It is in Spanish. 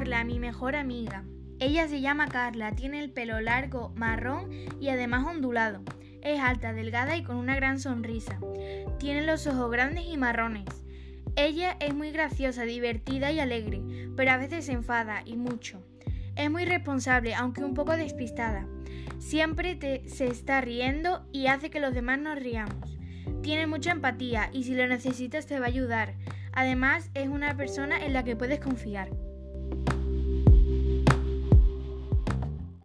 Hola, mi mejor amiga. Ella se llama Carla, tiene el pelo largo, marrón y además ondulado. Es alta, delgada y con una gran sonrisa. Tiene los ojos grandes y marrones. Ella es muy graciosa, divertida y alegre, pero a veces se enfada y mucho. Es muy responsable, aunque un poco despistada. Siempre se está riendo y hace que los demás nos riamos. Tiene mucha empatía y si lo necesitas te va a ayudar. Además, es una persona en la que puedes confiar. あ。